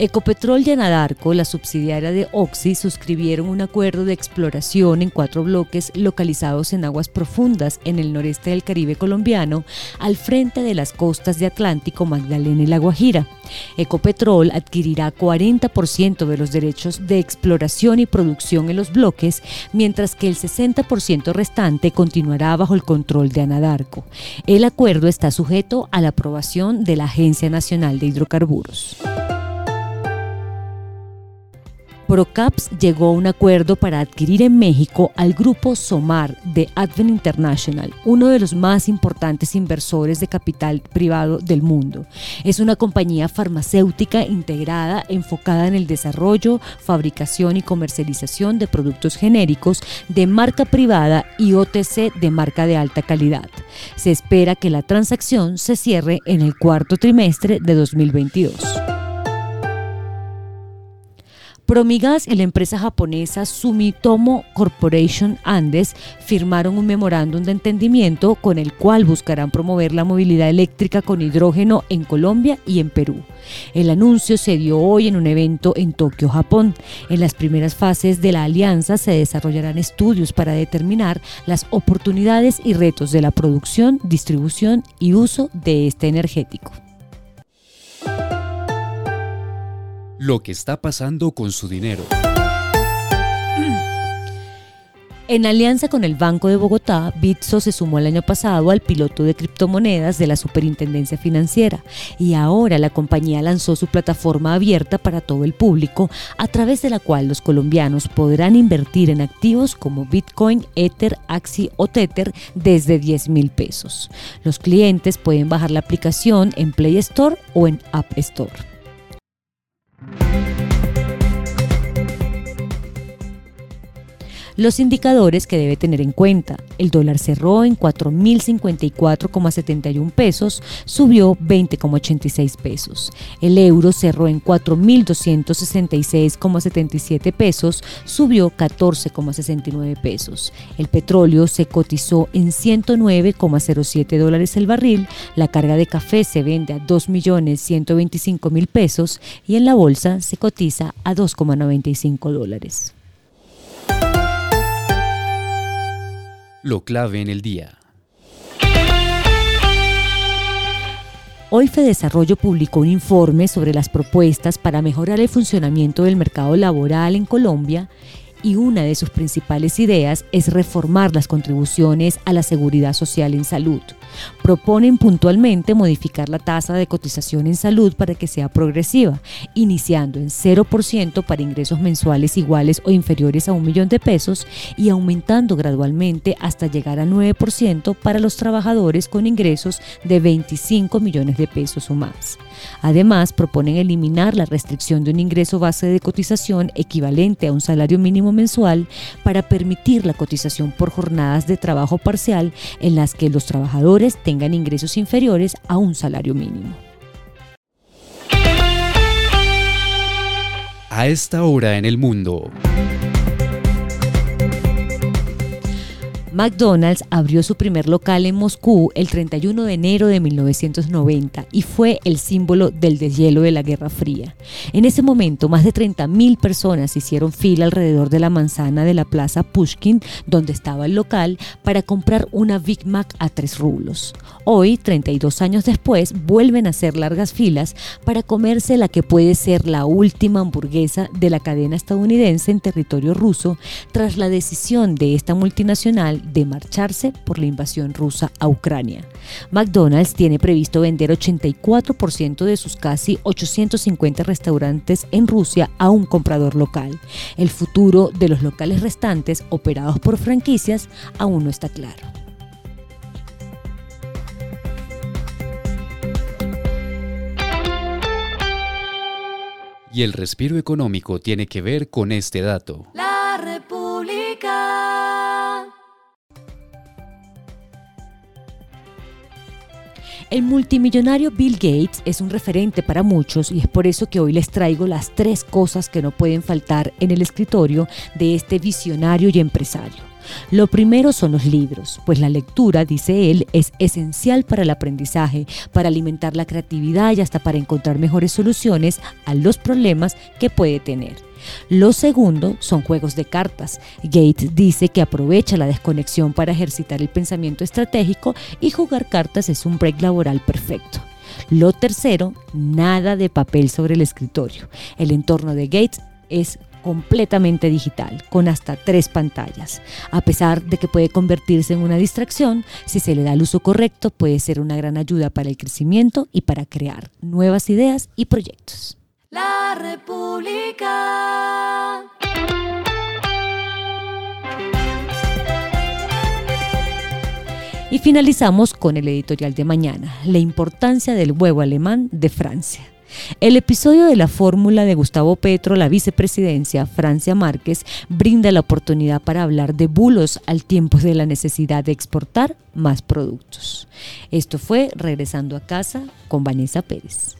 Ecopetrol y Anadarko, la subsidiaria de Oxy, suscribieron un acuerdo de exploración en cuatro bloques localizados en aguas profundas en el noreste del Caribe colombiano, al frente de las costas de Atlántico, Magdalena y La Guajira. Ecopetrol adquirirá 40% de los derechos de exploración y producción en los bloques, mientras que el 60% restante continuará bajo el control de Anadarko. El acuerdo está sujeto a la aprobación de la Agencia Nacional de Hidrocarburos. Procaps llegó a un acuerdo para adquirir en México al grupo Somar de Advent International, uno de los más importantes inversores de capital privado del mundo. Es una compañía farmacéutica integrada enfocada en el desarrollo, fabricación y comercialización de productos genéricos de marca privada y OTC de marca de alta calidad. Se espera que la transacción se cierre en el cuarto trimestre de 2022. Promigas y la empresa japonesa Sumitomo Corporation Andes firmaron un memorándum de entendimiento con el cual buscarán promover la movilidad eléctrica con hidrógeno en Colombia y en Perú. El anuncio se dio hoy en un evento en Tokio, Japón. En las primeras fases de la alianza se desarrollarán estudios para determinar las oportunidades y retos de la producción, distribución y uso de este energético. Lo que está pasando con su dinero. En alianza con el Banco de Bogotá, Bitso se sumó el año pasado al piloto de criptomonedas de la Superintendencia Financiera y ahora la compañía lanzó su plataforma abierta para todo el público, a través de la cual los colombianos podrán invertir en activos como Bitcoin, Ether, Axi o Tether desde 10 mil pesos. Los clientes pueden bajar la aplicación en Play Store o en App Store. Bye. Los indicadores que debe tener en cuenta. El dólar cerró en 4.054,71 pesos, subió 20,86 pesos. El euro cerró en 4.266,77 pesos, subió 14,69 pesos. El petróleo se cotizó en 109,07 dólares el barril. La carga de café se vende a 2.125.000 pesos y en la bolsa se cotiza a 2,95 dólares. Lo clave en el día. Hoy Desarrollo publicó un informe sobre las propuestas para mejorar el funcionamiento del mercado laboral en Colombia y una de sus principales ideas es reformar las contribuciones a la seguridad social en salud. Proponen puntualmente modificar la tasa de cotización en salud para que sea progresiva, iniciando en 0% para ingresos mensuales iguales o inferiores a un millón de pesos y aumentando gradualmente hasta llegar al 9% para los trabajadores con ingresos de 25 millones de pesos o más. Además, proponen eliminar la restricción de un ingreso base de cotización equivalente a un salario mínimo mensual para permitir la cotización por jornadas de trabajo parcial en las que los trabajadores tengan ingresos inferiores a un salario mínimo. A esta hora en el mundo. McDonald's abrió su primer local en Moscú el 31 de enero de 1990 y fue el símbolo del deshielo de la Guerra Fría. En ese momento, más de 30.000 personas hicieron fila alrededor de la manzana de la Plaza Pushkin, donde estaba el local, para comprar una Big Mac a tres rublos. Hoy, 32 años después, vuelven a hacer largas filas para comerse la que puede ser la última hamburguesa de la cadena estadounidense en territorio ruso, tras la decisión de esta multinacional de marcharse por la invasión rusa a Ucrania. McDonald's tiene previsto vender 84% de sus casi 850 restaurantes en Rusia a un comprador local. El futuro de los locales restantes operados por franquicias aún no está claro. Y el respiro económico tiene que ver con este dato. La El multimillonario Bill Gates es un referente para muchos y es por eso que hoy les traigo las tres cosas que no pueden faltar en el escritorio de este visionario y empresario. Lo primero son los libros, pues la lectura, dice él, es esencial para el aprendizaje, para alimentar la creatividad y hasta para encontrar mejores soluciones a los problemas que puede tener. Lo segundo son juegos de cartas. Gates dice que aprovecha la desconexión para ejercitar el pensamiento estratégico y jugar cartas es un break laboral perfecto. Lo tercero, nada de papel sobre el escritorio. El entorno de Gates es completamente digital, con hasta tres pantallas. A pesar de que puede convertirse en una distracción, si se le da el uso correcto, puede ser una gran ayuda para el crecimiento y para crear nuevas ideas y proyectos. La República. Y finalizamos con el editorial de mañana, la importancia del huevo alemán de Francia. El episodio de la fórmula de Gustavo Petro, la vicepresidencia, Francia Márquez, brinda la oportunidad para hablar de bulos al tiempo de la necesidad de exportar más productos. Esto fue Regresando a casa con Vanessa Pérez.